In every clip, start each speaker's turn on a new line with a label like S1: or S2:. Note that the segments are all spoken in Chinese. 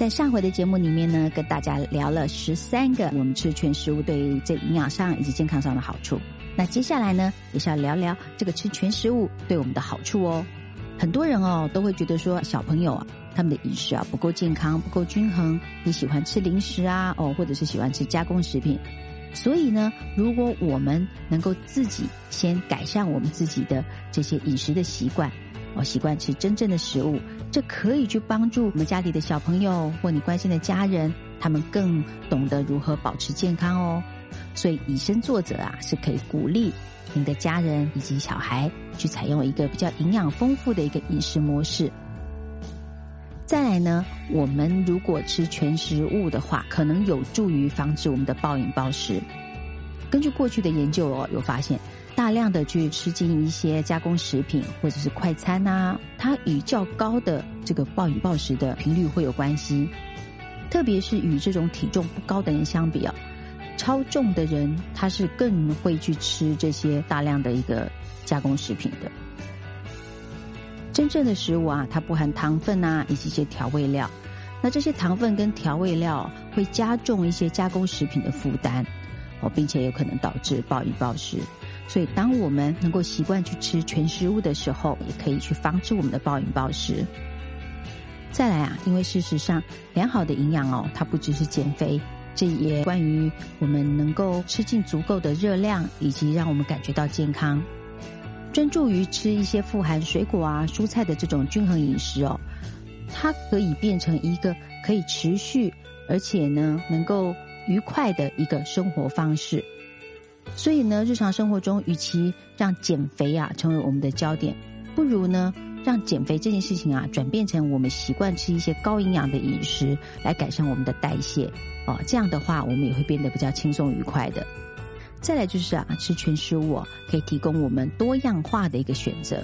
S1: 在上回的节目里面呢，跟大家聊了十三个我们吃全食物对这营养上以及健康上的好处。那接下来呢，也是要聊聊这个吃全食物对我们的好处哦。很多人哦都会觉得说，小朋友啊，他们的饮食啊不够健康、不够均衡，你喜欢吃零食啊，哦，或者是喜欢吃加工食品。所以呢，如果我们能够自己先改善我们自己的这些饮食的习惯。哦，习惯吃真正的食物，这可以去帮助我们家里的小朋友或你关心的家人，他们更懂得如何保持健康哦。所以以身作则啊，是可以鼓励您的家人以及小孩去采用一个比较营养丰富的一个饮食模式。再来呢，我们如果吃全食物的话，可能有助于防止我们的暴饮暴食。根据过去的研究哦，有发现。大量的去吃进一些加工食品或者是快餐呐，它与较高的这个暴饮暴食的频率会有关系。特别是与这种体重不高的人相比啊，超重的人他是更会去吃这些大量的一个加工食品的。真正的食物啊，它不含糖分呐，以及一些调味料。那这些糖分跟调味料会加重一些加工食品的负担哦，并且有可能导致暴饮暴食。所以，当我们能够习惯去吃全食物的时候，也可以去防止我们的暴饮暴食。再来啊，因为事实上，良好的营养哦，它不只是减肥，这也关于我们能够吃进足够的热量，以及让我们感觉到健康。专注于吃一些富含水果啊、蔬菜的这种均衡饮食哦，它可以变成一个可以持续而且呢能够愉快的一个生活方式。所以呢，日常生活中，与其让减肥啊成为我们的焦点，不如呢让减肥这件事情啊转变成我们习惯吃一些高营养的饮食，来改善我们的代谢哦。这样的话，我们也会变得比较轻松愉快的。再来就是啊，吃全食物可以提供我们多样化的一个选择。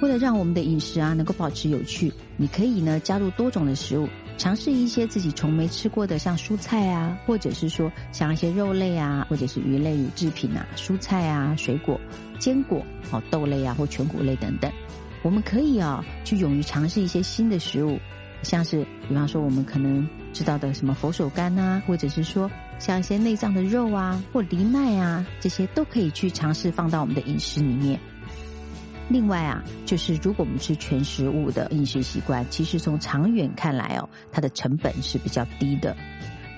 S1: 为了让我们的饮食啊能够保持有趣，你可以呢加入多种的食物。尝试一些自己从没吃过的，像蔬菜啊，或者是说像一些肉类啊，或者是鱼类乳制品啊，蔬菜啊，水果、坚果哦，豆类啊，或全谷类等等。我们可以啊，去勇于尝试一些新的食物，像是比方说我们可能知道的什么佛手柑啊，或者是说像一些内脏的肉啊，或藜麦啊，这些都可以去尝试放到我们的饮食里面。另外啊，就是如果我们吃全食物的饮食习惯，其实从长远看来哦，它的成本是比较低的。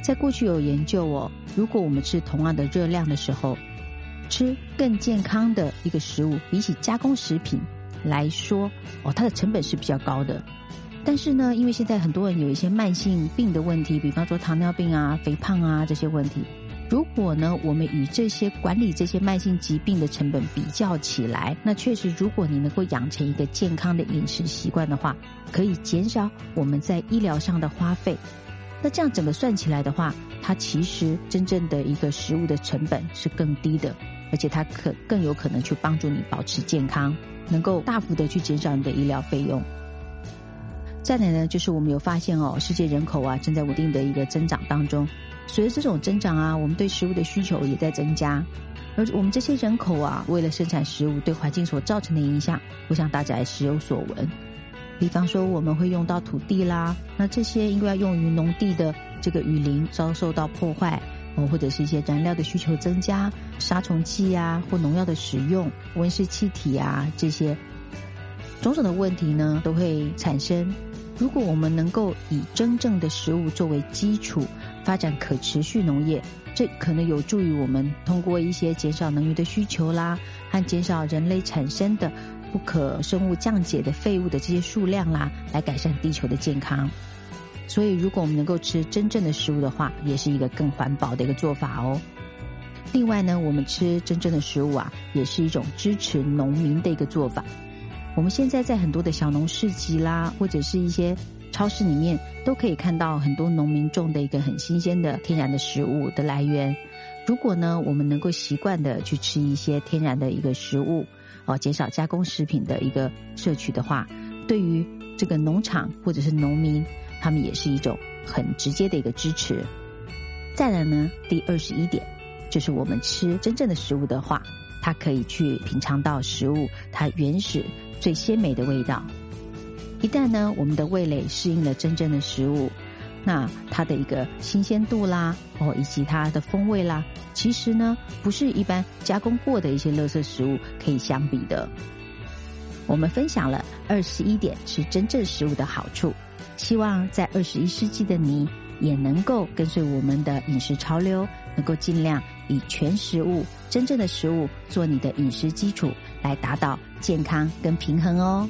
S1: 在过去有研究哦，如果我们吃同样的热量的时候，吃更健康的一个食物，比起加工食品来说哦，它的成本是比较高的。但是呢，因为现在很多人有一些慢性病的问题，比方说糖尿病啊、肥胖啊这些问题。如果呢，我们与这些管理这些慢性疾病的成本比较起来，那确实，如果你能够养成一个健康的饮食习惯的话，可以减少我们在医疗上的花费。那这样整个算起来的话，它其实真正的一个食物的成本是更低的，而且它可更有可能去帮助你保持健康，能够大幅的去减少你的医疗费用。再来呢，就是我们有发现哦，世界人口啊正在稳定的一个增长当中。随着这种增长啊，我们对食物的需求也在增加，而我们这些人口啊，为了生产食物，对环境所造成的影响，我想大家也时有所闻。比方说，我们会用到土地啦，那这些因为要用于农地的这个雨林遭受到破坏，哦，或者是一些燃料的需求增加，杀虫剂啊或农药的使用，温室气体啊这些种种的问题呢，都会产生。如果我们能够以真正的食物作为基础，发展可持续农业，这可能有助于我们通过一些减少能源的需求啦，和减少人类产生的不可生物降解的废物的这些数量啦，来改善地球的健康。所以，如果我们能够吃真正的食物的话，也是一个更环保的一个做法哦。另外呢，我们吃真正的食物啊，也是一种支持农民的一个做法。我们现在在很多的小农市集啦，或者是一些。超市里面都可以看到很多农民种的一个很新鲜的天然的食物的来源。如果呢，我们能够习惯的去吃一些天然的一个食物，哦，减少加工食品的一个摄取的话，对于这个农场或者是农民，他们也是一种很直接的一个支持。再来呢，第二十一点，就是我们吃真正的食物的话，它可以去品尝到食物它原始最鲜美的味道。一旦呢，我们的味蕾适应了真正的食物，那它的一个新鲜度啦，哦，以及它的风味啦，其实呢，不是一般加工过的一些垃圾食物可以相比的。我们分享了二十一点吃真正食物的好处，希望在二十一世纪的你也能够跟随我们的饮食潮流，能够尽量以全食物、真正的食物做你的饮食基础，来达到健康跟平衡哦。